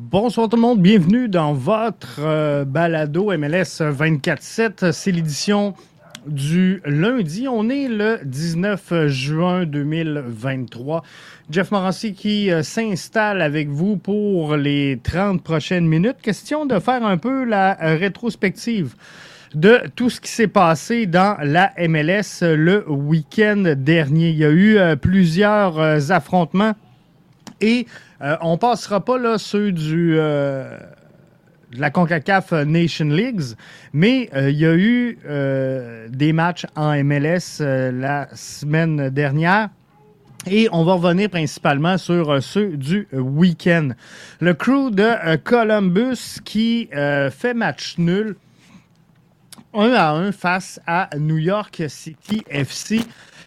Bonsoir tout le monde, bienvenue dans votre euh, balado MLS 24-7. C'est l'édition du lundi. On est le 19 juin 2023. Jeff Morancy qui euh, s'installe avec vous pour les 30 prochaines minutes. Question de faire un peu la euh, rétrospective de tout ce qui s'est passé dans la MLS le week-end dernier. Il y a eu plusieurs affrontements et euh, on passera pas là ceux du euh, de la CONCACAF Nation Leagues, mais euh, il y a eu des matchs en MLS la semaine dernière. Et on va revenir principalement sur ceux du week-end. Le crew de Columbus qui fait match nul 1 à 1 face à New York City FC.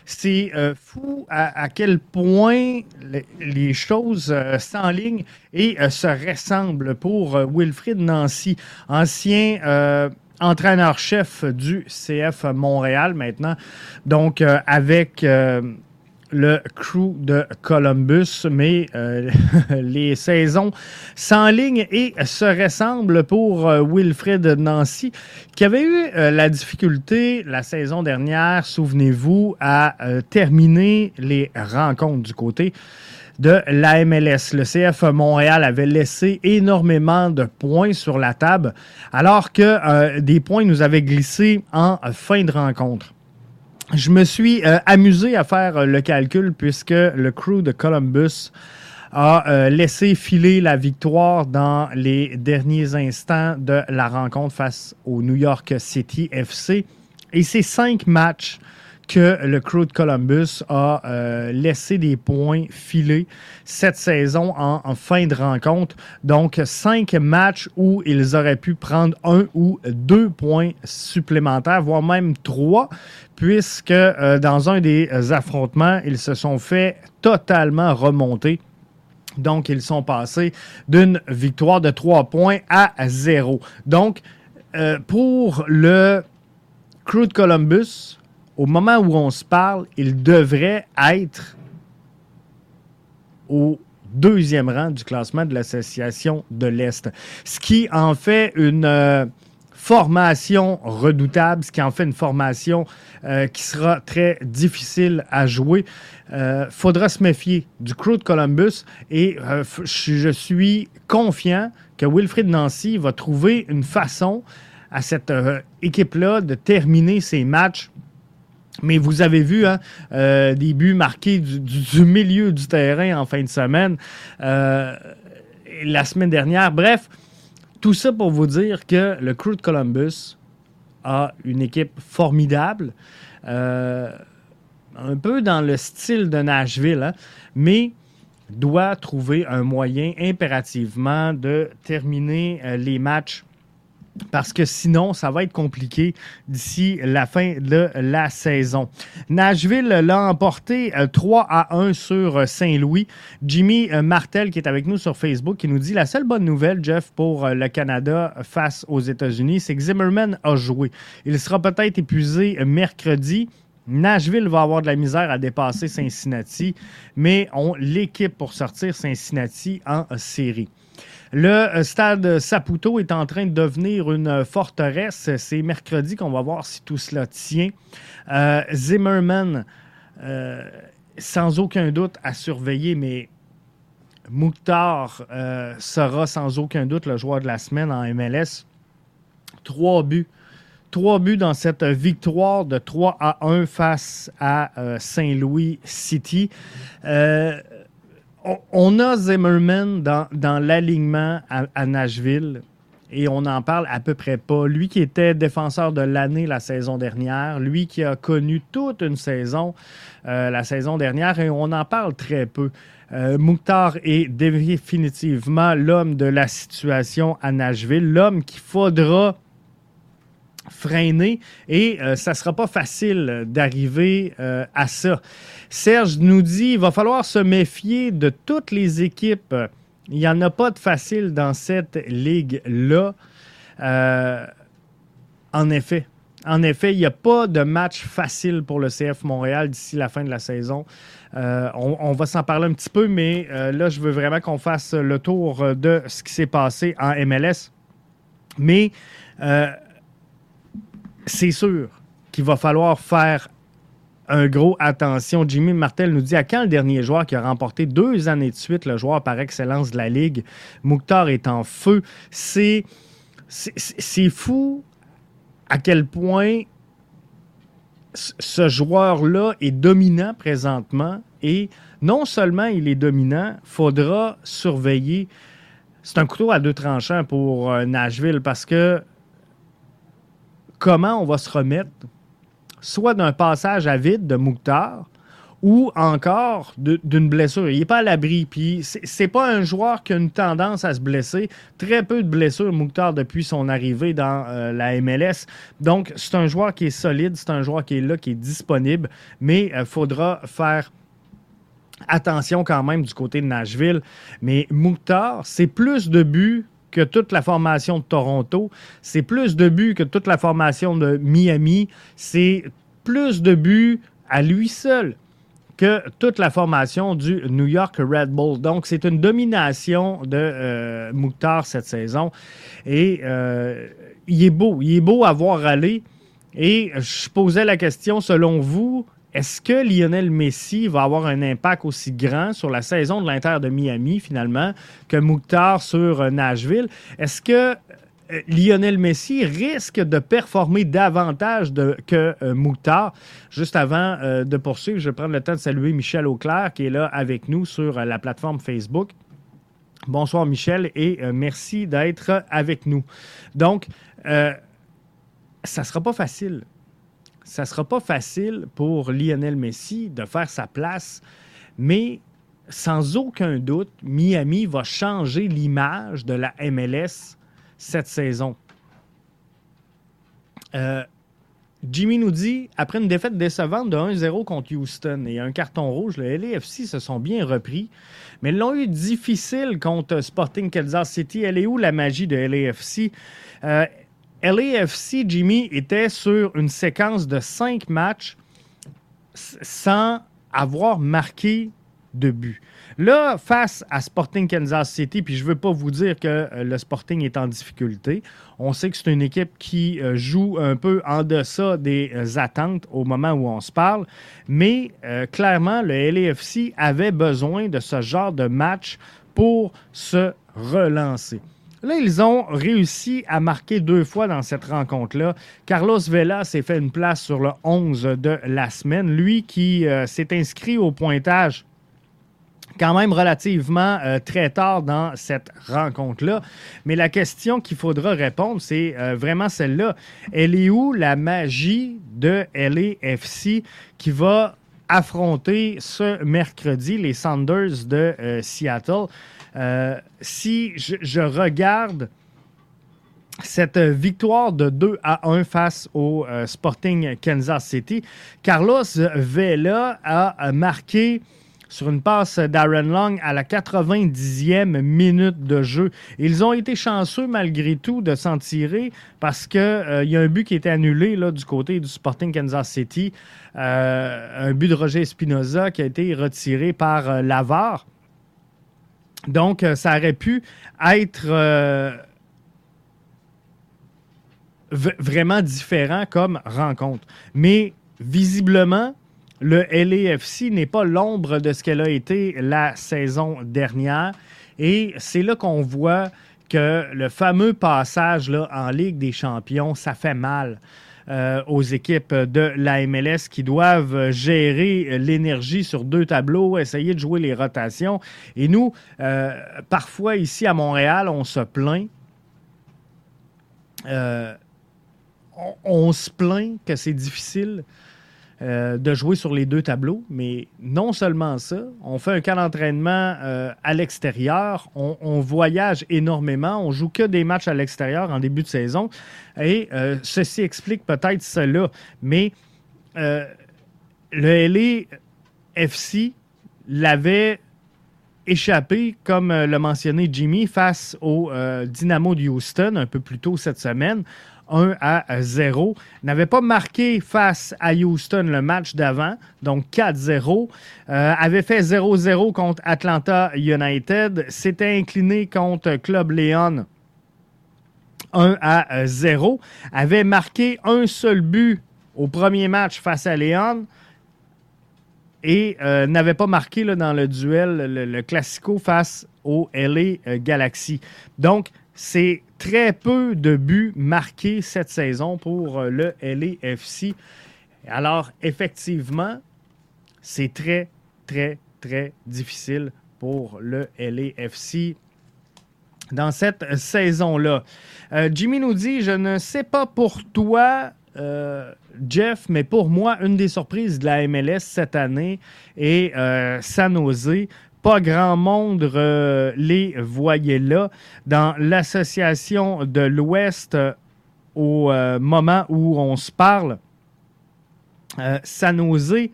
C'est euh, fou à, quel point les, choses euh, s'enlignent et euh, se ressemblent pour Wilfrid Nancy, ancien entraîneur-chef du CF Montréal maintenant. Donc, avec le crew de Columbus, mais euh, les saisons s'enlignent et se ressemblent pour euh, Wilfred Nancy, qui avait eu euh, la difficulté la saison dernière, souvenez-vous, à terminer les rencontres du côté de la MLS. Le CF Montréal avait laissé énormément de points sur la table, alors que des points nous avaient glissé en fin de rencontre je me suis euh, amusé à faire euh, le calcul puisque le crew de Columbus a euh, laissé filer la victoire dans les derniers instants de la rencontre face au New York City FC. Et ces cinq matchs que le crew de Columbus a euh, laissé des points filés cette saison en, fin de rencontre. Donc, cinq matchs où ils auraient pu prendre un ou deux points supplémentaires, voire même trois, puisque euh, dans un des affrontements, ils se sont fait totalement remonter. Donc, ils sont passés d'une victoire de trois points à zéro. Donc, euh, pour le crew de Columbus, au moment où on se parle, il devrait être au deuxième rang du classement de l'Association de l'Est. Ce qui en fait une euh, formation redoutable, ce qui en fait une formation euh, qui sera très difficile à jouer. Euh, faudra se méfier du crew de Columbus et je suis confiant que Wilfrid Nancy va trouver une façon à cette équipe-là de terminer ses matchs mais vous avez vu hein, euh, des buts marqués du, milieu du terrain en fin de semaine, euh, la semaine dernière. Bref, tout ça pour vous dire que le Crew de Columbus a une équipe formidable, euh, un peu dans le style de Nashville, hein, mais doit trouver un moyen impérativement de terminer les matchs parce que sinon, ça va être compliqué d'ici la fin de la saison. Nashville l'a emporté 3 euh, à 1 sur euh, Saint-Louis. Jimmy euh, Martel, qui est avec nous sur Facebook, qui nous dit la seule bonne nouvelle, Jeff, pour le Canada face aux États-Unis, c'est que Zimmerman a joué. Il sera peut-être épuisé mercredi. Nashville va avoir de la misère à dépasser Cincinnati, mais on l'équipe pour sortir Cincinnati en série. Le euh, stade Saputo est en train de devenir une forteresse. C'est mercredi qu'on va voir si tout cela tient. Euh, Zimmerman, euh, sans aucun doute à surveiller, mais Mouktar sera sans aucun doute le joueur de la semaine en MLS. Trois buts. Trois buts dans cette victoire de 3 à 1 face à Saint-Louis City on a Zimmerman dans, l'alignement à, Nashville et on n'en parle à peu près pas. Lui qui était défenseur de l'année la saison dernière, lui qui a connu toute une saison euh, la saison dernière et on en parle très peu. Euh, Mouktar est définitivement l'homme de la situation à Nashville, l'homme qu'il faudra freiner et euh, ça ne sera pas facile d'arriver à ça. Serge nous dit il va falloir se méfier de toutes les équipes. Il n'y en a pas de facile dans cette ligue-là. Euh, en effet, En effet, il n'y a pas de match facile pour le CF Montréal d'ici la fin de la saison. Euh, on, va s'en parler un petit peu, mais euh, là, je veux vraiment qu'on fasse le tour de ce qui s'est passé en MLS. Mais c'est sûr qu'il va falloir faire un gros attention. Jimmy Martel nous dit à quand le dernier joueur qui a remporté deux années de suite le joueur par excellence de la Ligue? Mouktar est en feu. C'est, c'est fou à quel point ce joueur-là est dominant présentement et non seulement il est dominant, faudra surveiller. C'est un couteau à deux tranchants pour euh, Nashville parce que comment on va se remettre soit d'un passage à vide de Mouktar ou encore d'une blessure. Il n'est pas à l'abri. Puis c'est pas un joueur qui a une tendance à se blesser. Très peu de blessures, Mouktar, depuis son arrivée dans euh, la MLS. Donc, c'est un joueur qui est solide, c'est un joueur qui est là, qui est disponible, mais il euh, faudra faire attention quand même du côté de Nashville. Mais Mouktar, c'est plus de buts que toute la formation de Toronto. C'est plus de buts que toute la formation de Miami. C'est plus de buts à lui seul que toute la formation du New York Red Bull. Donc, c'est une domination de euh, Mouktar cette saison. Et euh, il est beau. Il est beau à voir aller. Et je posais la question, selon vous, est-ce que Lionel Messi va avoir un impact aussi grand sur la saison de l'Inter de Miami, finalement, que Mouktar sur Nashville? Est-ce que euh, Lionel Messi risque de performer davantage que euh, Juste avant euh, de poursuivre, je vais prendre le temps de saluer Michel Auclair qui est là avec nous sur euh, la plateforme Facebook. Bonsoir Michel et merci d'être avec nous. Donc, ça ne sera pas facile. Ça ne sera pas facile pour Lionel Messi de faire sa place, mais sans aucun doute, Miami va changer l'image de la MLS cette saison. Euh, Jimmy nous dit, après une défaite décevante de 1-0 contre Houston et un carton rouge, le LAFC se sont bien repris, mais l'ont eu difficile contre Sporting Kansas City. Elle est où la magie de LAFC? Euh, LAFC, Jimmy, était sur une séquence de cinq matchs sans avoir marqué de but. Là, face à Sporting Kansas City, puis je ne veux pas vous dire que euh, le Sporting est en difficulté. On sait que c'est une équipe qui euh, joue un peu en deçà des euh, attentes au moment où on se parle, mais clairement, le LAFC avait besoin de ce genre de match pour se relancer. Là, ils ont réussi à marquer deux fois dans cette rencontre-là. Carlos Vela s'est fait une place sur le 11 de la semaine. Lui qui s'est inscrit au pointage quand même relativement euh, très tard dans cette rencontre-là. Mais la question qu'il faudra répondre, c'est euh, vraiment celle-là. Elle est où la magie de LAFC qui va affronter ce mercredi les Sanders de euh, Seattle? Si je, regarde cette victoire de 2 à 1 face au Sporting Kansas City, Carlos Vela a marqué sur une passe d'Aaron Long à la 90e minute de jeu. Ils ont été chanceux malgré tout de s'en tirer parce qu'il euh, y a un but qui été annulé du côté du Sporting Kansas City. Euh, un but de Roger Espinoza qui a été retiré par euh. Donc, ça aurait pu être vraiment différent comme rencontre. Mais visiblement, le LAFC n'est pas l'ombre de ce qu'elle a été la saison dernière. Et c'est là qu'on voit que le fameux passage en Ligue des champions, ça fait mal. Euh, aux équipes de la MLS qui doivent gérer l'énergie sur deux tableaux, essayer de jouer les rotations. Et nous, euh, parfois ici à Montréal, on se plaint. Euh, on, se plaint que c'est difficile euh, de jouer sur les deux tableaux. Mais non seulement ça, on fait un camp d'entraînement euh, à l'extérieur, on, voyage énormément, on joue que des matchs à l'extérieur en début de saison. Et euh, ceci explique peut-être cela. Mais le LA FC l'avait échappé, comme l'a mentionné Jimmy, face au Dynamo de Houston un peu plus tôt cette semaine. 1 à 0. N'avait pas marqué face à Houston le match d'avant, donc 4-0. Euh, avait fait 0-0 contre Atlanta United. S'était incliné contre Club Leon 1 à 0. Avait marqué un seul but au premier match face à Leon et euh, n'avait pas marqué là, dans le duel, le, le, Classico face au LA euh, Galaxy. Donc, c'est très peu de buts marqués cette saison pour euh, le LAFC. Alors, effectivement, c'est très, très, très difficile pour le LAFC dans cette saison-là. Euh, Jimmy nous dit, je ne sais pas pour toi, euh, Jeff, mais pour moi, une des surprises de la MLS cette année est San Jose pas grand monde euh, les voyait là. Dans l'association de l'Ouest, euh, au euh, moment où on se parle, San Jose,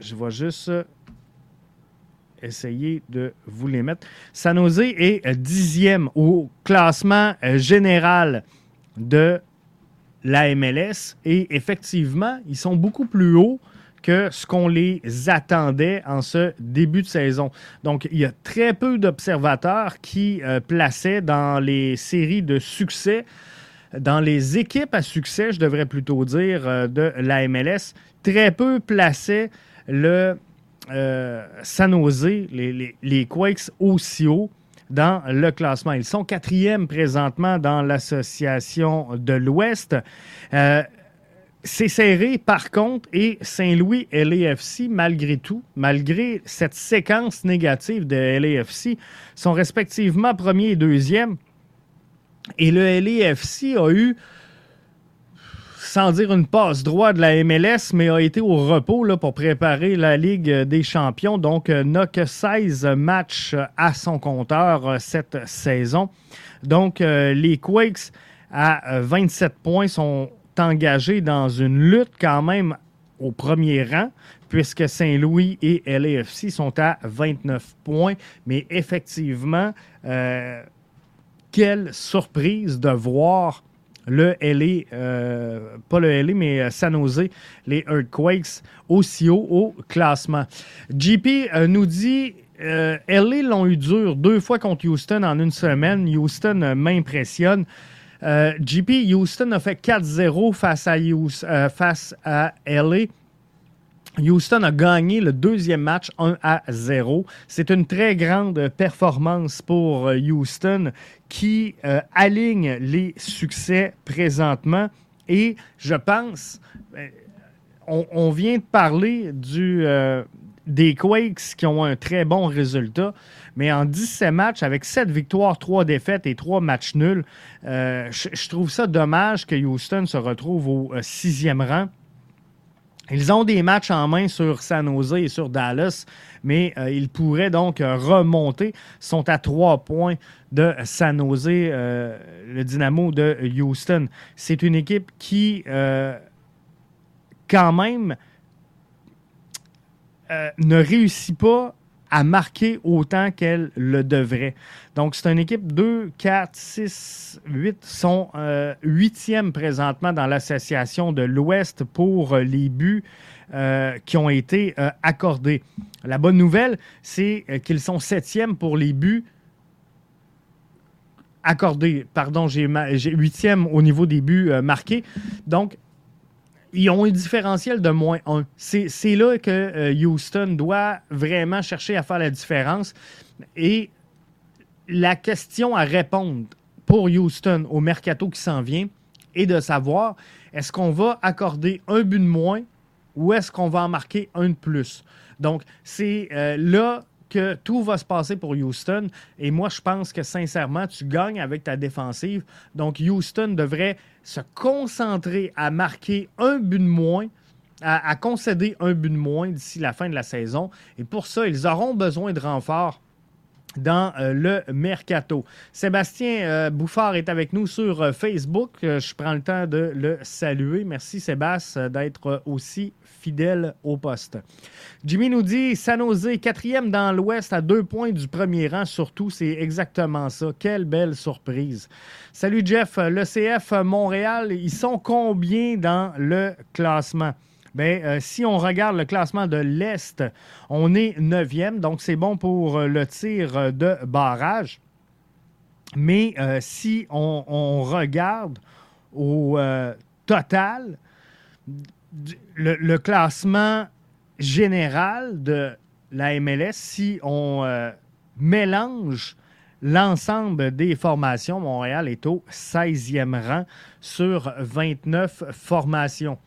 je vais juste essayer de vous les mettre. San Jose est dixième au classement général de la MLS et effectivement, ils sont beaucoup plus hauts que ce qu'on les attendait en ce début de saison. Donc, il y a très peu d'observateurs qui euh, plaçaient dans les séries de succès, dans les équipes à succès, je devrais plutôt dire, euh, de la MLS, très peu plaçaient le euh, San Jose, les, les, Quakes aussi haut dans le classement. Ils sont quatrième présentement dans l'association de l'Ouest. C'est serré, par contre, et Saint-Louis LAFC, malgré tout, malgré cette séquence négative de LAFC, sont respectivement premier et deuxième. Et le LAFC a eu, sans dire une passe droite de la MLS, mais a été au repos là, pour préparer la Ligue des champions. Donc, euh, n'a que 16 matchs à son compteur euh, cette saison. Donc, euh, les Quakes à 27 points sont engagé dans une lutte quand même au premier rang, puisque Saint-Louis et LAFC sont à 29 points. Mais effectivement, euh, quelle surprise de voir le LA, euh, pas le LA, mais euh, San Jose, les Earthquakes, aussi haut au classement. JP nous dit LA l'ont eu dur deux fois contre Houston en une semaine. Houston m'impressionne. Euh, JP, Houston a fait 4-0 face à, euh, face à LA. Houston a gagné le deuxième match 1 à 0. C'est une très grande performance pour euh, Houston qui aligne les succès présentement. Et je pense, on, vient de parler du, des Quakes qui ont un très bon résultat. Mais en 17 matchs, avec 7 victoires, 3 défaites et 3 matchs nuls, euh, je, trouve ça dommage que Houston se retrouve au euh, sixième rang. Ils ont des matchs en main sur San Jose et sur Dallas, mais euh, ils pourraient donc remonter. Ils sont à 3 points de San Jose, le Dynamo de Houston. C'est une équipe qui, quand même, ne réussit pas à marquer autant qu'elle le devrait. Donc, c'est une équipe 2, 4, 6, 8, sont euh, huitièmes présentement dans l'association de l'Ouest pour les buts euh, qui ont été accordés. La bonne nouvelle, c'est qu'ils sont septièmes pour les buts accordés. Pardon, j'ai huitième au niveau des buts marqués. Donc, ils ont un différentiel de moins 1. C'est là que euh, Houston doit vraiment chercher à faire la différence. Et la question à répondre pour Houston au mercato qui s'en vient est de savoir est-ce qu'on va accorder un but de moins ou est-ce qu'on va en marquer un de plus? Donc, c'est euh, là que tout va se passer pour Houston. Et moi, je pense que sincèrement, tu gagnes avec ta défensive. Donc, Houston devrait se concentrer à marquer un but de moins, à, concéder un but de moins d'ici la fin de la saison. Et pour ça, ils auront besoin de renforts dans euh, le mercato. Sébastien euh, Bouffard est avec nous sur euh, Facebook. je prends le temps de le saluer. Merci Sébastien d'être aussi fidèle au poste. Jimmy nous dit San Jose, quatrième dans l'Ouest à deux points du premier rang. Surtout, c'est exactement ça. Quelle belle surprise. Salut Jeff, le CF Montréal, ils sont combien dans le classement? Bien, euh, si on regarde le classement de l'Est, on est neuvième, donc c'est bon pour euh, le tir de barrage. Mais euh, si on, regarde au total, le, classement général de la MLS, si on mélange l'ensemble des formations, Montréal est au 16e rang sur 29 formations.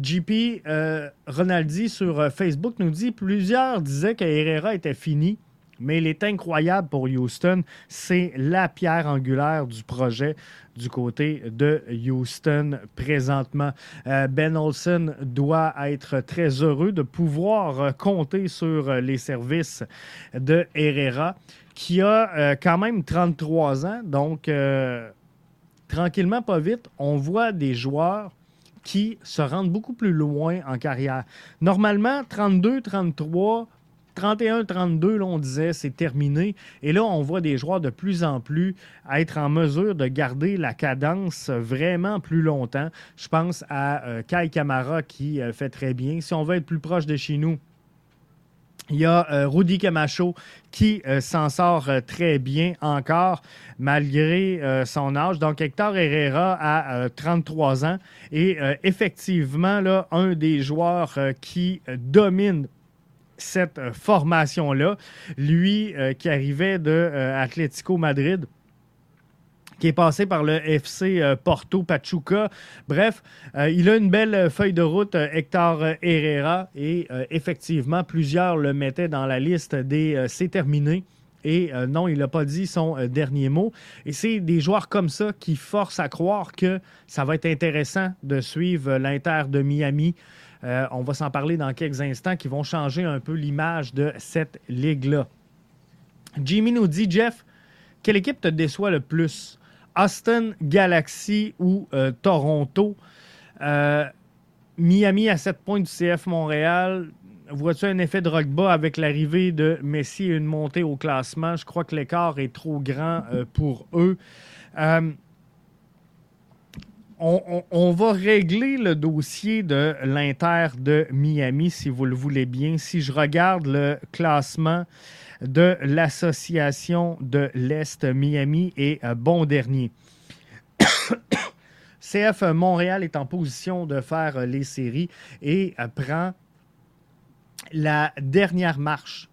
JP euh, Ronaldi sur euh, Facebook nous dit plusieurs disaient que Herrera était fini. Mais il est incroyable pour Houston. C'est la pierre angulaire du projet du côté de Houston présentement. Euh, ben Olsen doit être très heureux de pouvoir compter sur les services de Herrera, qui a quand même 33 ans. Donc, tranquillement, pas vite, on voit des joueurs qui se rendent beaucoup plus loin en carrière. Normalement, 32, 33, 31, 32, là, on disait, c'est terminé. Et là, on voit des joueurs de plus en plus être en mesure de garder la cadence vraiment plus longtemps. Je pense à euh, Kai Kamara qui euh, fait très bien. Si on veut être plus proche de chez nous, il y a euh, Rudy Camacho qui euh, s'en sort euh, très bien encore malgré son âge. Donc Hector Herrera a 33 ans et effectivement un des joueurs qui domine cette formation-là, lui qui arrivait de Atlético Madrid qui est passé par le FC euh, Porto Pachuca. Bref, euh, il a une belle feuille de route, euh, Hector Herrera, et effectivement, plusieurs le mettaient dans la liste des c'est terminé. Et non, il n'a pas dit son dernier mot. Et c'est des joueurs comme ça qui forcent à croire que ça va être intéressant de suivre l'Inter de Miami. on va s'en parler dans quelques instants, qui vont changer un peu l'image de cette ligue-là. Jimmy nous dit, Jeff, quelle équipe te déçoit le plus? Austin Galaxy ou euh, Toronto. Euh, Miami à 7 points du CF Montréal. Vois-tu un effet de rock avec l'arrivée de Messi et une montée au classement? Je crois que l'écart est trop grand euh, pour eux. on, va régler le dossier de l'Inter de Miami, si vous le voulez bien. Si je regarde le classement de l'Association de l'Est Miami et euh, bon dernier. CF Montréal est en position de faire euh, les séries et euh, prend la dernière marche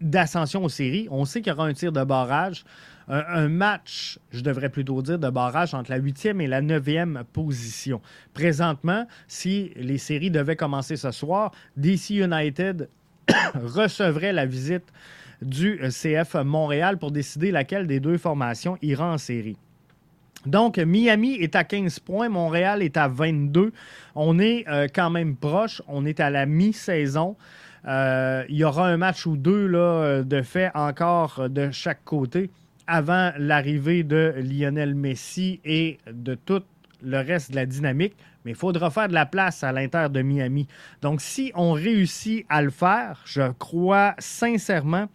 d'ascension aux séries. On sait qu'il y aura un tir de barrage, un, match, je devrais plutôt dire, de barrage entre la huitième et la neuvième position. Présentement, si les séries devaient commencer ce soir, DC United recevrait la visite du CF Montréal pour décider laquelle des deux formations ira en série. Donc, Miami est à 15 points, Montréal est à 22. On est euh, quand même proche, on est à la mi-saison. Euh, il y aura un match ou deux là, de fait encore de chaque côté avant l'arrivée de Lionel Messi et de tout le reste de la dynamique mais il faudra faire de la place à l'Inter de Miami. Donc, si on réussit à le faire, je crois sincèrement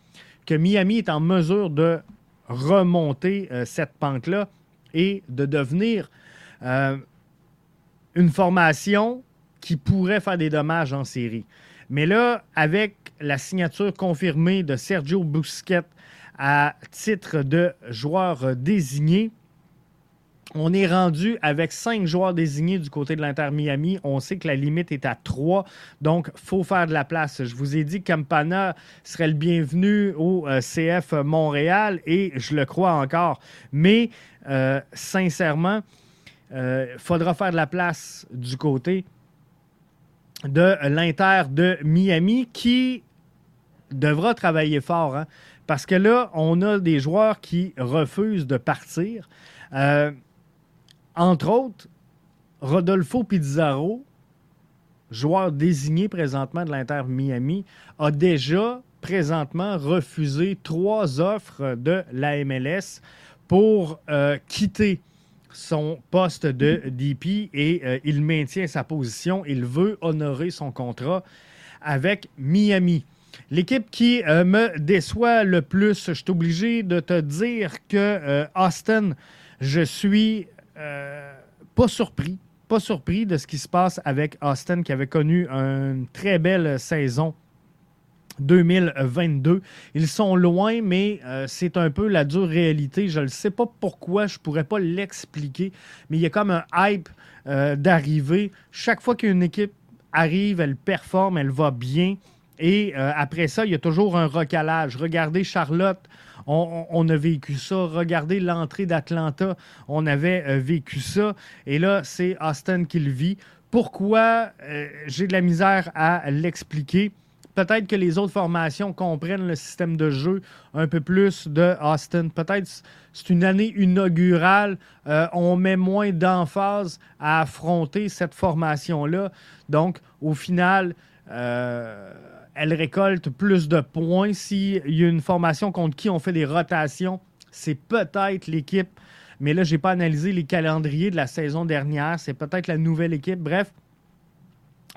que Miami est en mesure de remonter euh, cette pente-là et de devenir euh, une formation qui pourrait faire des dommages en série. Mais là, avec la signature confirmée de Sergio Busquets à titre de joueur désigné, on est rendu avec cinq joueurs désignés du côté de l'Inter Miami. On sait que la limite est à trois, donc il faut faire de la place. Je vous ai dit Campana serait le bienvenu au euh, CF Montréal et je le crois encore. Mais euh, sincèrement, il euh, faudra faire de la place du côté de l'Inter de Miami qui devra travailler fort. Hein, parce que là, on a des joueurs qui refusent de partir. Entre autres, Rodolfo Pizarro, joueur désigné présentement de l'Inter Miami, a déjà présentement refusé trois offres de la MLS pour euh, quitter son poste de DP et euh, il maintient sa position. Il veut honorer son contrat avec Miami. L'équipe qui euh, me déçoit le plus, je suis obligé de te dire que Austin, je suis pas surpris, pas surpris de ce qui se passe avec Austin qui avait connu une très belle saison 2022. Ils sont loin, mais euh, c'est un peu la dure réalité. Je ne sais pas pourquoi, je ne pourrais pas l'expliquer, mais il y a comme un hype euh, d'arriver. Chaque fois qu'une équipe arrive, elle performe, elle va bien. Et euh, après ça, il y a toujours un recalage. Regardez Charlotte, on, a vécu ça. Regardez l'entrée d'Atlanta, on avait vécu ça. Et là, c'est Austin qui le vit. Pourquoi j'ai de la misère à l'expliquer? Peut-être que les autres formations comprennent le système de jeu un peu plus de Austin. Peut-être c'est une année inaugurale. Euh, on met moins d'emphase à affronter cette formation-là. Donc, au final, euh, elle récolte plus de points. S'il y a une formation contre qui on fait des rotations, c'est peut-être l'équipe. Mais là, je n'ai pas analysé les calendriers de la saison dernière. C'est peut-être la nouvelle équipe. Bref,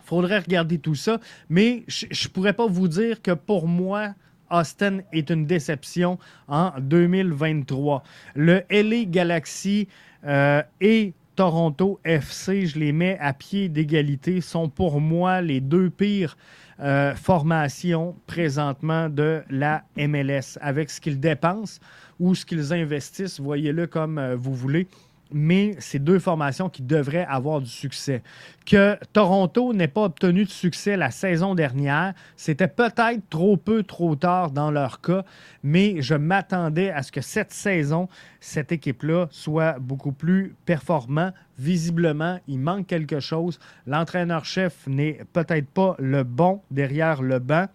faudrait regarder tout ça. Mais je ne pourrais pas vous dire que pour moi, Austin est une déception en 2023. Le LA Galaxy euh, et Toronto FC, je les mets à pied d'égalité, sont pour moi les deux pires euh, formations présentement de la MLS avec ce qu'ils dépensent ou ce qu'ils investissent. Voyez-le comme euh, vous voulez mais c'est deux formations qui devraient avoir du succès. Que Toronto n'ait pas obtenu de succès la saison dernière, c'était peut-être trop peu, trop tard dans leur cas, mais je m'attendais à ce que cette saison, cette équipe-là soit beaucoup plus performante. Visiblement, il manque quelque chose. L'entraîneur-chef n'est peut-être pas le bon derrière le banc.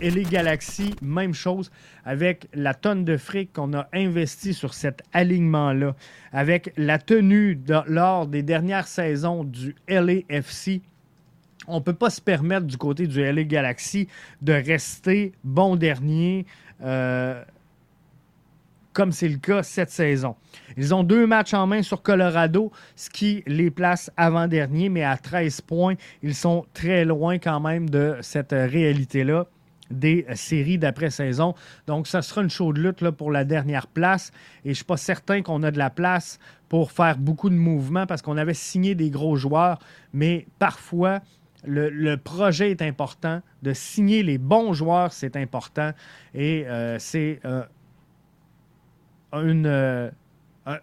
Et les Galaxies, même chose avec la tonne de fric qu'on a investi sur cet alignement-là, avec la tenue lors des dernières saisons du LAFC. On ne peut pas se permettre du côté du LA Galaxy de rester bon dernier. Euh, comme c'est le cas cette saison. Ils ont deux matchs en main sur Colorado, ce qui les place avant-dernier, mais à 13 points, ils sont très loin quand même de cette réalité-là des séries d'après-saison. Donc, ça sera une chaude lutte pour la dernière place. Et je ne suis pas certain qu'on a de la place pour faire beaucoup de mouvements parce qu'on avait signé des gros joueurs, mais parfois, le, projet est important. De signer les bons joueurs, c'est important. Et euh, c'est euh, euh,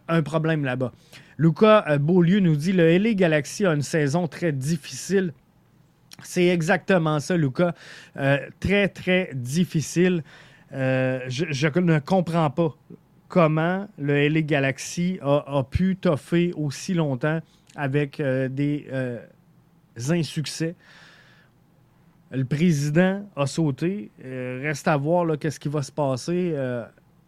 un, problème là-bas. Lucas Beaulieu nous dit le LA Galaxy a une saison très difficile. C'est exactement ça, Lucas. Très, très difficile. je, ne comprends pas comment le LA Galaxy a, pu toffer aussi longtemps avec des insuccès. Le président a sauté. reste à voir qu'est-ce qui va se passer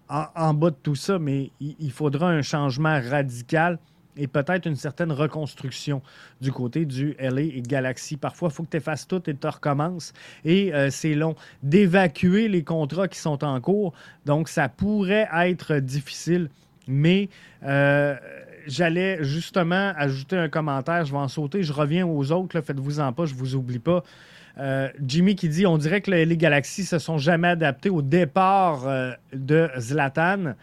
en, bas de tout ça, mais il, faudra un changement radical et peut-être une certaine reconstruction du côté du LA et Galaxy. Parfois, il faut que tu effaces tout et tu recommences. Et euh, c'est long d'évacuer les contrats qui sont en cours. Donc, ça pourrait être difficile. Mais euh, j'allais justement ajouter un commentaire. Je vais en sauter. Je reviens aux autres. Faites-vous en pas. Je ne vous oublie pas. Euh, Jimmy qui dit on dirait que les Galaxies se sont jamais adaptés au départ de Zlatan.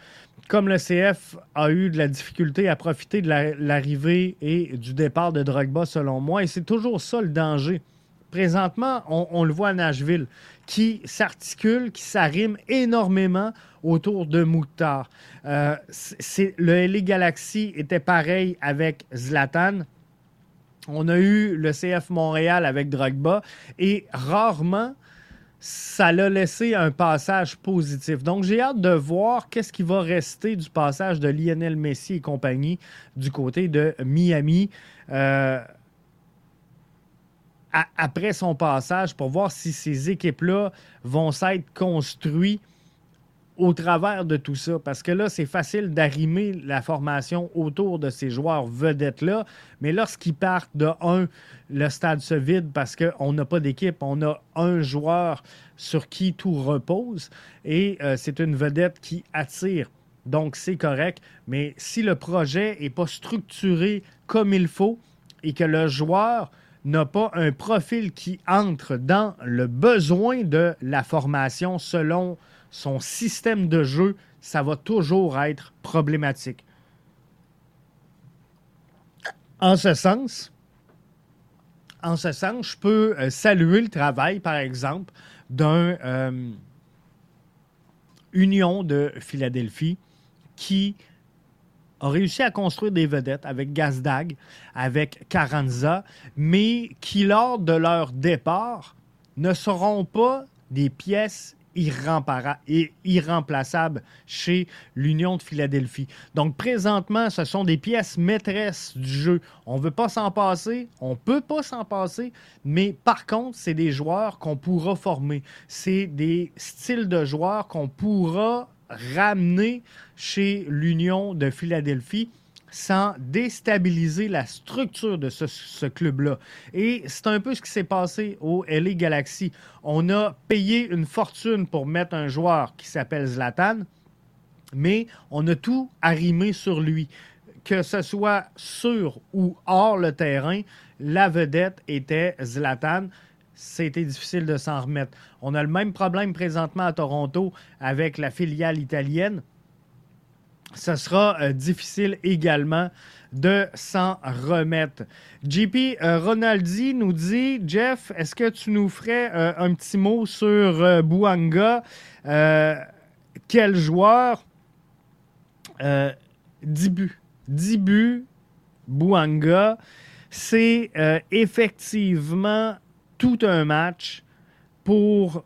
Comme le CF a eu de la difficulté à profiter de l'arrivée et du départ de Drogba, selon moi, et c'est toujours ça le danger. Présentement, on, le voit à Nashville, qui s'articule, qui s'arrime énormément autour de Mouktar. Euh, le LA Galaxy était pareil avec Zlatan. On a eu le CF Montréal avec Drogba et rarement ça l'a laissé un passage positif. Donc, j'ai hâte de voir qu'est-ce qui va rester du passage de Lionel Messi et compagnie du côté de Miami euh, après son passage pour voir si ces équipes-là vont s'être construites au travers de tout ça. Parce que là, c'est facile d'arrimer la formation autour de ces joueurs vedettes-là. Mais lorsqu'ils partent de un, le stade se vide parce qu'on n'a pas d'équipe. On a un joueur sur qui tout repose. Et euh, c'est une vedette qui attire. Donc, c'est correct. Mais si le projet n'est pas structuré comme il faut et que le joueur n'a pas un profil qui entre dans le besoin de la formation selon son système de jeu, ça va toujours être problématique. En ce sens, en ce sens, je peux euh, saluer le travail, par exemple, d'un euh, Union de Philadelphie qui a réussi à construire des vedettes avec Gazdag, avec Carranza, mais qui, lors de leur départ, ne seront pas des pièces irremplaçable chez l'Union de Philadelphie. Donc présentement, ce sont des pièces maîtresses du jeu. On ne veut pas s'en passer, on ne peut pas s'en passer, mais par contre, c'est des joueurs qu'on pourra former. C'est des styles de joueurs qu'on pourra ramener chez l'Union de Philadelphie sans déstabiliser la structure de ce, club-là. Et c'est un peu ce qui s'est passé au LA Galaxy. On a payé une fortune pour mettre un joueur qui s'appelle Zlatan, mais on a tout arrimé sur lui. Que ce soit sur ou hors le terrain, la vedette était Zlatan c'était difficile de s'en remettre. On a le même problème présentement à Toronto avec la filiale italienne ce sera euh, difficile également de s'en remettre. JP euh, Ronaldi nous dit Jeff, est-ce que tu nous ferais euh, un petit mot sur Bouanga? Quel joueur? 10 buts. 10 buts, Bouanga. C'est effectivement tout un match pour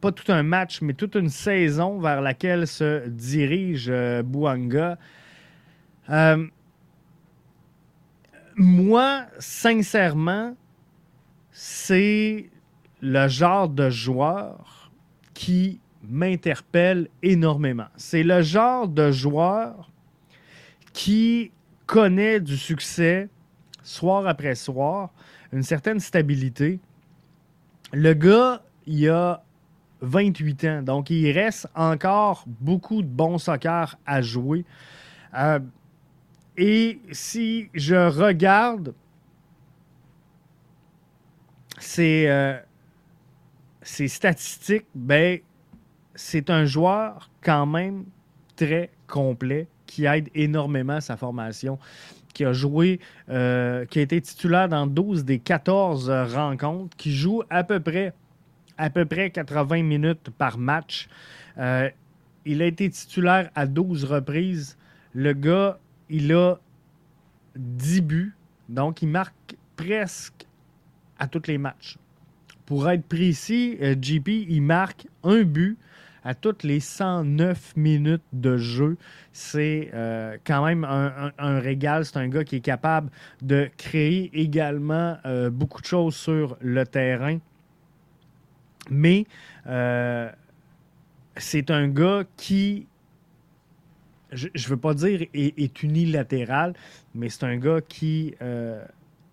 pas tout un match, mais toute une saison vers laquelle se dirige euh, Bouanga. Euh, moi, sincèrement, c'est le genre de joueur qui m'interpelle énormément. C'est le genre de joueur qui connaît du succès soir après soir, une certaine stabilité. Le gars, il a 28 ans. Donc, il reste encore beaucoup de bons soccer à jouer. Euh, et si je regarde ces, euh, statistiques, ben, c'est un joueur quand même très complet qui aide énormément sa formation, qui a joué, euh, qui a été titulaire dans 12 des 14 rencontres, qui joue à peu près à peu près 80 minutes par match. Euh, il a été titulaire à 12 reprises. Le gars, il a 10 buts. Donc, il marque presque à tous les matchs. Pour être précis, euh, JP, il marque un but à toutes les 109 minutes de jeu. C'est euh, quand même un, régal. C'est un gars qui est capable de créer également beaucoup de choses sur le terrain. Mais euh, c'est un gars qui, je ne veux pas dire est, unilatéral, mais c'est un gars qui euh,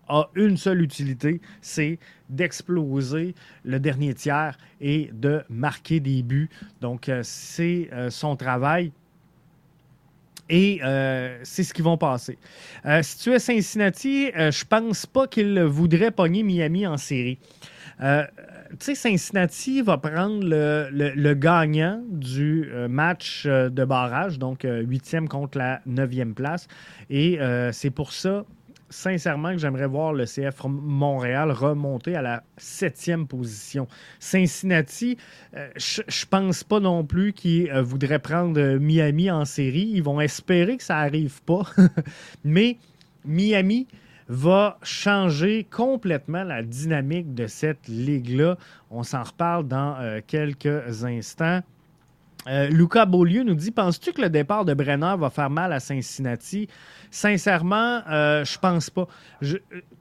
a une seule utilité, c'est d'exploser le dernier tiers et de marquer des buts. Donc, euh, c'est son travail. Et c'est ce qu'ils vont passer. si tu es Cincinnati, je pense pas qu'il voudrait pogner Miami en série tu sais, Cincinnati va prendre le, gagnant du euh, match euh, de barrage, donc euh, huitième contre la neuvième place. Et c'est pour ça, sincèrement, que j'aimerais voir le CF Montréal remonter à la septième position. Cincinnati, je ne pense pas non plus qu'ils voudraient prendre Miami en série. Ils vont espérer que ça n'arrive pas. Mais Miami va changer complètement la dynamique de cette ligue-là. On s'en reparle dans euh, quelques instants. Euh, Luca Beaulieu nous dit Penses-tu que le départ de Brenner va faire mal à Cincinnati? Sincèrement, euh, je pense pas.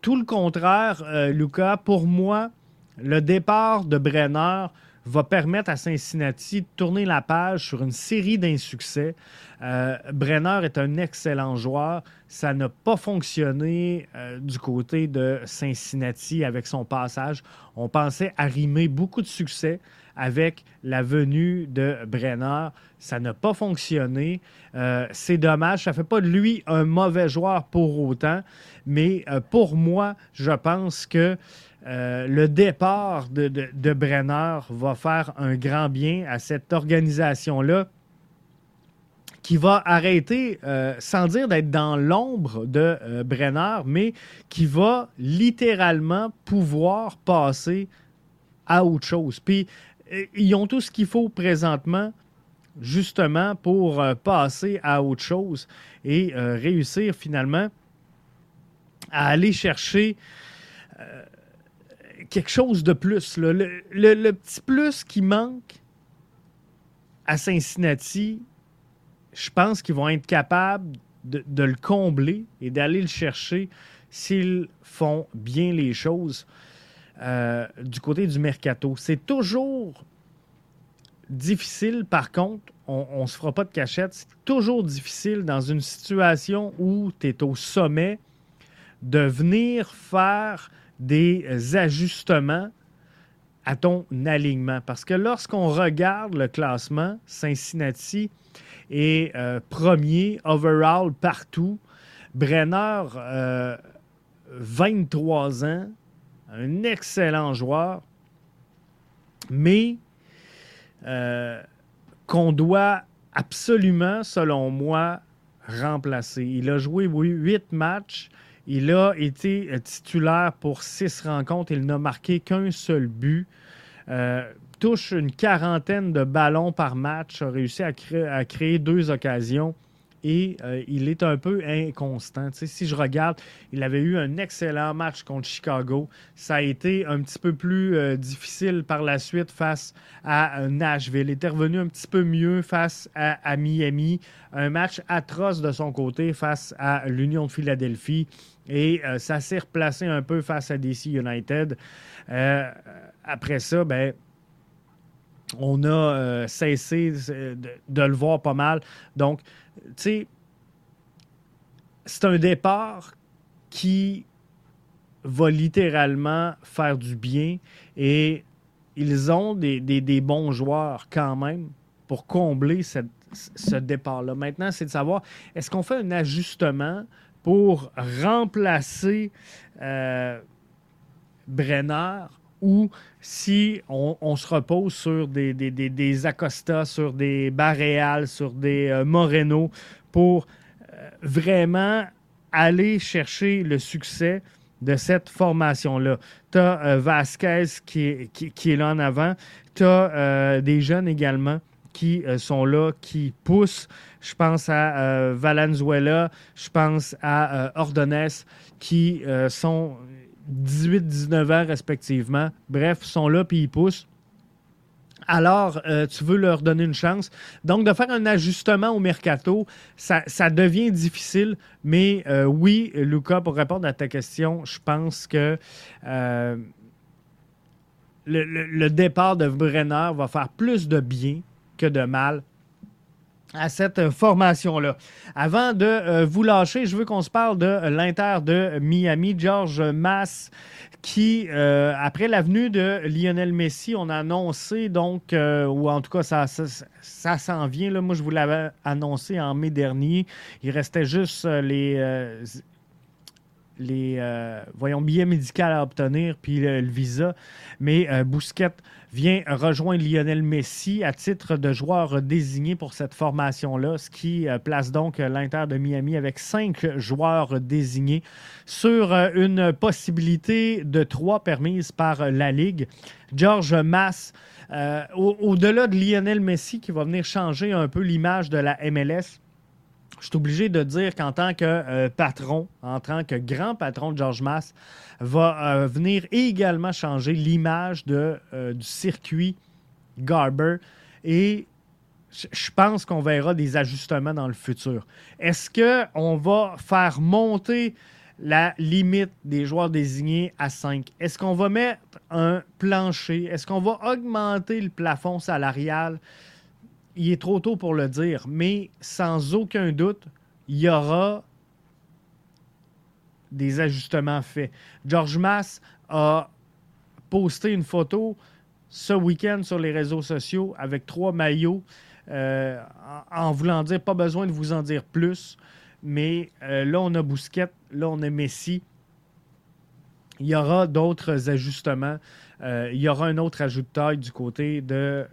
tout le contraire, Luca. Pour moi, le départ de Brenner va permettre à Cincinnati de tourner la page sur une série d'insuccès. Euh, Brenner est un excellent joueur. Ça n'a pas fonctionné euh, du côté de Cincinnati avec son passage. On pensait arrimer beaucoup de succès avec la venue de Brenner. Ça n'a pas fonctionné. Euh, c'est dommage. Ça ne fait pas de lui un mauvais joueur pour autant. Mais pour moi, je pense que euh, le départ de, Brenner va faire un grand bien à cette organisation-là qui va arrêter, euh, sans dire d'être dans l'ombre de euh, Brenner, mais qui va littéralement pouvoir passer à autre chose. Puis, ils ont tout ce qu'il faut présentement, justement, pour passer à autre chose et réussir finalement à aller chercher quelque chose de plus. Le, petit plus qui manque à Cincinnati, je pense qu'ils vont être capables de, le combler et d'aller le chercher s'ils font bien les choses euh, du côté du mercato. C'est toujours difficile, par contre, on ne se fera pas de cachette, c'est toujours difficile dans une situation où tu es au sommet de venir faire des ajustements à ton alignement. Parce que lorsqu'on regarde le classement, Cincinnati est euh, premier overall partout. Brenner, 23 euh, ans, un excellent joueur, mais euh, qu'on doit absolument, selon moi, remplacer. Il a joué, oui, huit matchs. Il a été euh, titulaire pour six rencontres. Il n'a marqué qu'un seul but. Euh, touche une quarantaine de ballons par match, a réussi à, créer, deux occasions et euh, il est un peu inconstant. si je regarde, il avait eu un excellent match contre Chicago. Ça a été un petit peu plus difficile par la suite face à Nashville. Il était revenu un petit peu mieux face à Miami. Un match atroce de son côté face à l'Union de Philadelphie. Et euh, ça s'est replacé un peu face à DC United. Euh, après ça, ben, on a euh, cessé de, le voir pas mal. Donc, tu sais, c'est un départ qui va littéralement faire du bien et ils ont des, bons joueurs quand même pour combler ce départ-là. Maintenant, c'est de savoir, est-ce qu'on fait un ajustement pour remplacer euh, Brenner ou si on, se repose sur des, Acosta, sur des Barreal, sur des euh, Moreno pour euh, vraiment aller chercher le succès de cette formation-là. Tu as Vasquez qui, qui, est là en avant. Tu as des jeunes également qui sont là, qui poussent je pense à euh, Valenzuela, je pense à euh, Ordonez, qui euh, sont 18-19 ans respectivement. Bref, sont là puis ils poussent. Alors, tu veux leur donner une chance. Donc, de faire un ajustement au mercato, ça, devient difficile. Mais oui, Luca, pour répondre à ta question, je pense que le, départ de Brenner va faire plus de bien que de mal à cette formation-là. Avant de euh, vous lâcher, je veux qu'on se parle de l'Inter de Miami, George Mass, qui, euh, après l'avenue de Lionel Messi, on a annoncé donc, euh, ou en tout cas, ça, ça, s'en vient. Là. Moi, je vous l'avais annoncé en mai dernier. Il restait juste les les voyons, billets médicaux à obtenir, puis le, visa. Mais Bousquet vient rejoindre Lionel Messi à titre de joueur désigné pour cette formation-là, ce qui euh, place donc l'Inter de Miami avec cinq joueurs désignés sur euh, une possibilité de trois permises par la Ligue. George Mass, euh, au-delà de Lionel Messi qui va venir changer un peu l'image de la MLS, je suis obligé de dire qu'en tant que euh, patron, en tant que grand patron de George Mass, va euh, venir également changer l'image euh, du circuit Garber. Et je pense qu'on verra des ajustements dans le futur. Est-ce qu'on va faire monter la limite des joueurs désignés à 5? Est-ce qu'on va mettre un plancher? Est-ce qu'on va augmenter le plafond salarial? Il est trop tôt pour le dire, mais sans aucun doute, il y aura des ajustements faits. George Mass a posté une photo ce week-end sur les réseaux sociaux avec trois maillots, euh, en, voulant dire pas besoin de vous en dire plus, mais euh, là on a Bousquet, là on a Messi. Il y aura d'autres ajustements. Euh, il y aura un autre ajout de taille du côté de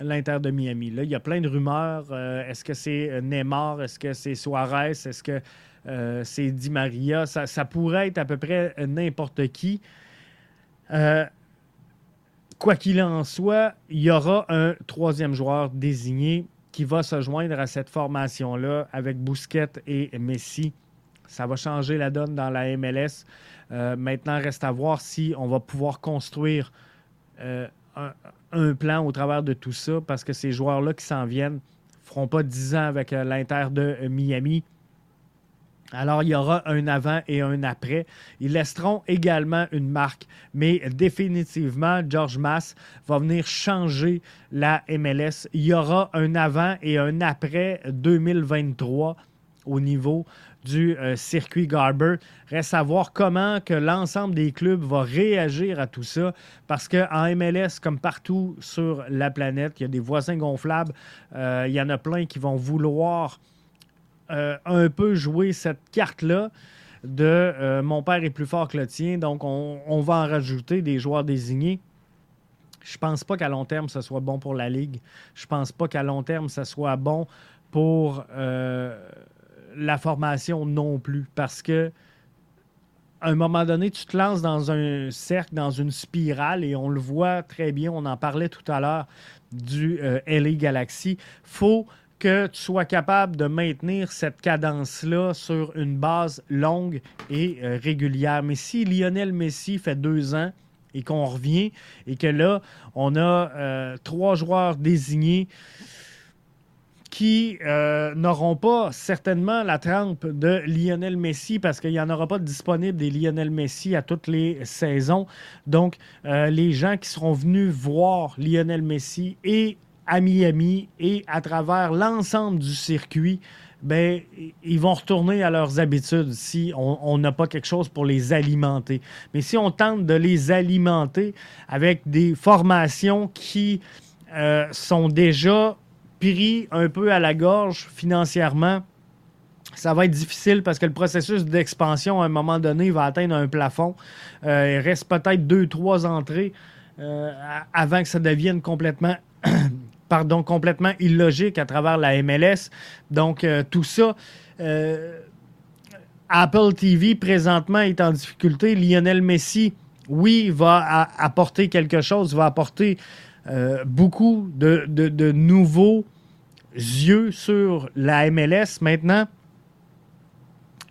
l'Inter de Miami. Là, il y a plein de rumeurs. Est-ce que c'est Neymar? Est-ce que c'est Suarez? Est-ce que c'est Di Maria? Ça, pourrait être à peu près n'importe qui. Euh, quoi qu'il en soit, il y aura un troisième joueur désigné qui va se joindre à cette formation-là avec Bousquet et Messi. Ça va changer la donne dans la MLS. Euh, maintenant, reste à voir si on va pouvoir construire euh, un, plan au travers de tout ça, parce que ces joueurs-là qui s'en viennent ne feront pas 10 ans avec l'Inter de Miami. Alors, il y aura un avant et un après. Ils laisseront également une marque, mais définitivement, George Mass va venir changer la MLS. Il y aura un avant et un après 2023 au niveau du euh, circuit Garber. Reste à voir comment que l'ensemble des clubs va réagir à tout ça, parce qu'en MLS, comme partout sur la planète, il y a des voisins gonflables. Euh, il y en a plein qui vont vouloir euh, un peu jouer cette carte-là de mon père est plus fort que le tien, donc on, va en rajouter des joueurs désignés. Je pense pas qu'à long terme, ça soit bon pour la Ligue. Je pense pas qu'à long terme, ça soit bon pour la formation non plus. Parce que à un moment donné, tu te lances dans un cercle, dans une spirale, et on le voit très bien, on en parlait tout à l'heure du LA Galaxy. faut que tu sois capable de maintenir cette cadence-là sur une base longue et euh, régulière. Mais si Lionel Messi fait deux ans et qu'on revient et que là, on a euh, trois joueurs désignés qui euh, n'auront pas certainement la trempe de Lionel Messi parce qu'il n'y en aura pas disponible des Lionel Messi à toutes les saisons. Donc, les gens qui seront venus voir Lionel Messi et à Miami et à travers l'ensemble du circuit, ben, ils vont retourner à leurs habitudes si on n'a pas quelque chose pour les alimenter. Mais si on tente de les alimenter avec des formations qui euh, sont déjà pris un peu à la gorge financièrement, ça va être difficile parce que le processus d'expansion, à un moment donné, va atteindre un plafond. Euh, il reste peut-être deux, trois entrées euh, avant que ça devienne complètement pardon, complètement illogique à travers la MLS. Donc, euh, tout ça, Apple TV présentement est en difficulté. Lionel Messi, oui, va apporter quelque chose, va apporter euh, beaucoup de, nouveaux yeux sur la MLS. Maintenant,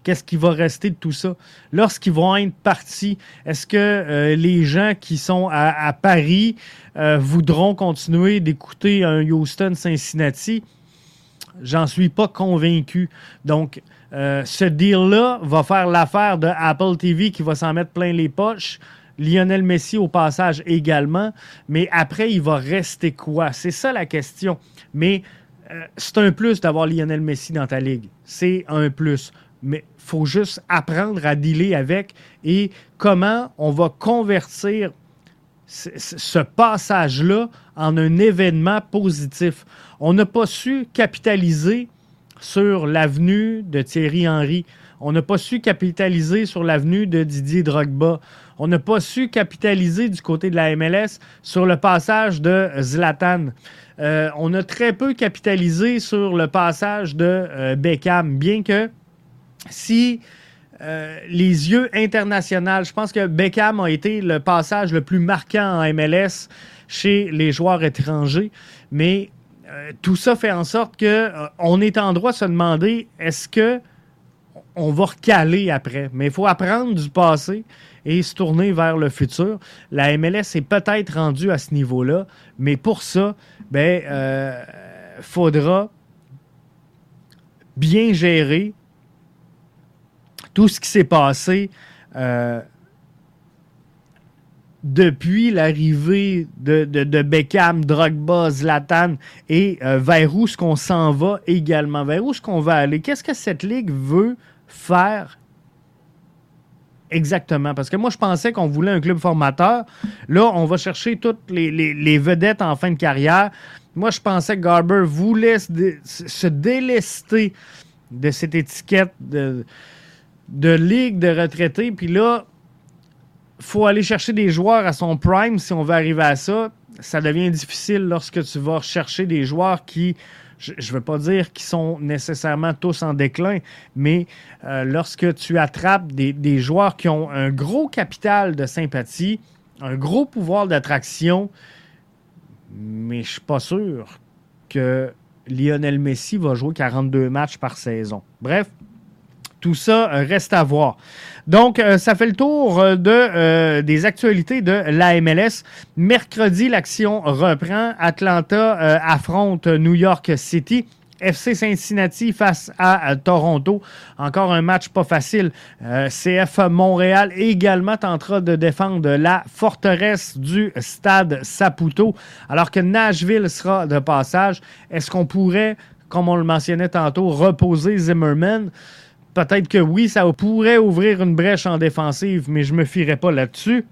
qu'est-ce qui va rester de tout ça? Lorsqu'ils vont être partis, est-ce que euh, les gens qui sont à, Paris euh, voudront continuer d'écouter un Houston-Cincinnati? J'en suis pas convaincu. Donc, ce deal-là va faire l'affaire de Apple TV qui va s'en mettre plein les poches. Lionel Messi au passage également. Mais après, il va rester quoi? C'est ça la question. Mais c'est un plus d'avoir Lionel Messi dans ta ligue. C'est un plus mais il faut juste apprendre à dealer avec et comment on va convertir ce passage-là en un événement positif. On n'a pas su capitaliser sur l'avenue de Thierry Henry. On n'a pas su capitaliser sur l'avenue de Didier Drogba. On n'a pas su capitaliser du côté de la MLS sur le passage de Zlatan. Euh, on a très peu capitalisé sur le passage de euh, Beckham, bien que si euh, les yeux internationaux, je pense que Beckham a été le passage le plus marquant en MLS chez les joueurs étrangers, mais tout ça fait en sorte que on est en droit de se demander est-ce que on va recaler après. Mais il faut apprendre du passé et se tourner vers le futur. La MLS est peut-être rendue à ce niveau-là, mais pour ça, ben, faudra bien gérer tout ce qui s'est passé euh, depuis l'arrivée de, Beckham, Drogba, Zlatan et euh, vers où est-ce qu'on s'en va également, vers où est-ce qu'on va aller? Qu'est-ce que cette ligue veut faire exactement? Parce que moi, je pensais qu'on voulait un club formateur. Là, on va chercher toutes les, vedettes en fin de carrière. Moi, je pensais que Garber voulait se, délester de cette étiquette de, de ligue de retraités. Puis là, faut aller chercher des joueurs à son prime si on veut arriver à ça. Ça devient difficile lorsque tu vas chercher des joueurs qui, je ne veux pas dire qu'ils sont nécessairement tous en déclin, mais euh, lorsque tu attrapes des, joueurs qui ont un gros capital de sympathie, un gros pouvoir d'attraction, mais je suis pas sûr que Lionel Messi va jouer 42 matchs par saison. Bref, tout ça euh, reste à voir. Donc, euh, ça fait le tour euh, de, des actualités de la MLS. Mercredi, l'action reprend. Atlanta affronte New York City. FC Cincinnati face à Toronto. Encore un match pas facile. CF Montréal également tentera de défendre la forteresse du stade Saputo, alors que Nashville sera de passage. Est-ce qu'on pourrait, comme on le mentionnait tantôt, reposer Zimmerman? Peut-être que oui, ça pourrait ouvrir une brèche en défensive, mais je ne me fierai pas là-dessus.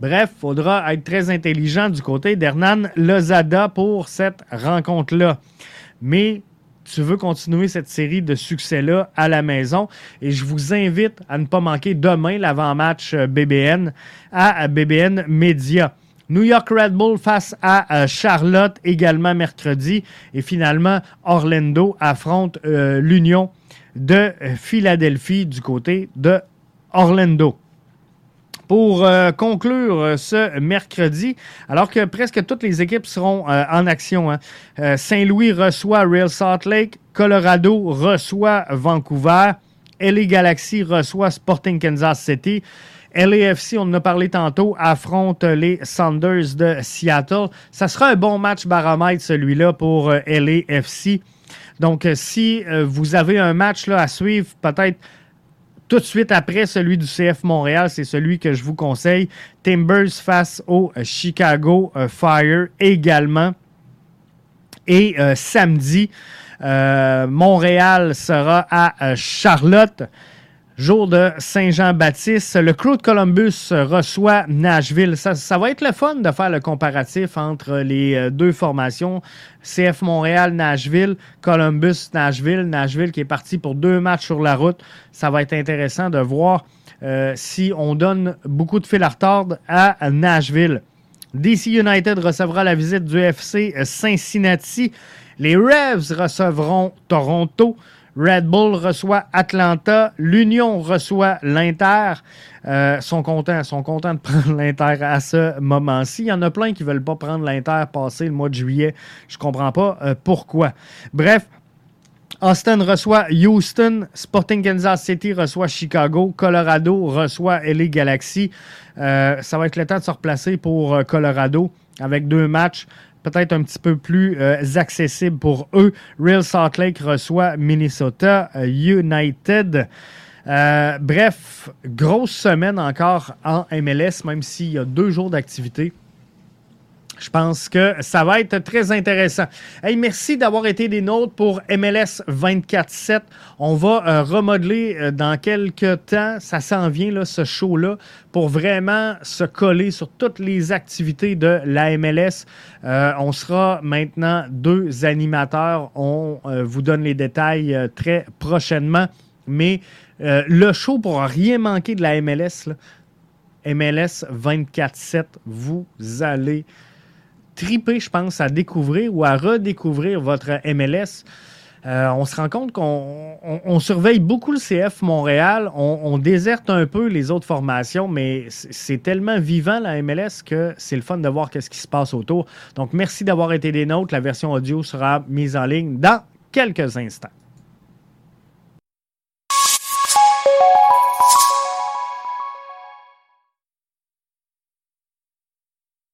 Bref, il faudra être très intelligent du côté d'Hernan Lozada pour cette rencontre-là. Mais tu veux continuer cette série de succès-là à la maison. Et je vous invite à ne pas manquer demain l'avant-match euh, BBN à BBN Media. New York Red Bull face à euh, Charlotte également mercredi. Et finalement, Orlando affronte euh, l'Union de Philadelphie du côté de Orlando. Pour euh, conclure euh, ce mercredi, alors que presque toutes les équipes seront euh, en action, hein, Saint-Louis reçoit Real Salt Lake, Colorado reçoit Vancouver, LA Galaxy reçoit Sporting Kansas City, LAFC, on en a parlé tantôt, affronte les Sanders de Seattle. Ça sera un bon match baromètre celui-là pour LAFC. Donc, euh, si euh, vous avez un match là, à suivre, peut-être tout de suite après celui du CF Montréal, c'est celui que je vous conseille. Timbers face au euh, Chicago Fire également. Et samedi, Montréal sera à Charlotte. Jour de Saint-Jean-Baptiste, le Crew de Columbus reçoit Nashville. Ça, va être le fun de faire le comparatif entre les euh, deux formations. CF Montréal, Nashville, Columbus, Nashville. Nashville qui est parti pour deux matchs sur la route. Ça va être intéressant de voir euh, si on donne beaucoup de fil à retordre à Nashville. DC United recevra la visite du FC Cincinnati. Les Revs recevront Toronto. Red Bull reçoit Atlanta. L'Union reçoit l'Inter. Euh, sont contents, sont contents de prendre l'Inter à ce moment-ci. Il y en a plein qui ne veulent pas prendre l'Inter passer le mois de juillet. Je comprends pas euh, pourquoi. Bref, Austin reçoit Houston, Sporting Kansas City reçoit Chicago, Colorado reçoit LA Galaxy. Euh, ça va être le temps de se replacer pour Colorado avec deux matchs peut-être un petit peu plus euh, accessible pour eux. Real Salt Lake reçoit Minnesota euh, United. Euh, bref, grosse semaine encore en MLS, même s'il y a deux jours d'activité. Je pense que ça va être très intéressant. Hey, merci d'avoir été des nôtres pour MLS 24-7. On va euh, remodeler euh, dans quelques temps, ça s'en vient, là, ce show-là, pour vraiment se coller sur toutes les activités de la MLS. Euh, on sera maintenant deux animateurs. On vous donne les détails très prochainement. Mais le show pour rien manquer de la MLS, MLS 24-7, vous allez triper, je pense, à découvrir ou à redécouvrir votre MLS. Euh, on se rend compte qu'on surveille beaucoup le CF Montréal, on, déserte un peu les autres formations, mais c'est tellement vivant la MLS que c'est le fun de voir ce qui se passe autour. Donc, merci d'avoir été des nôtres. La version audio sera mise en ligne dans quelques instants.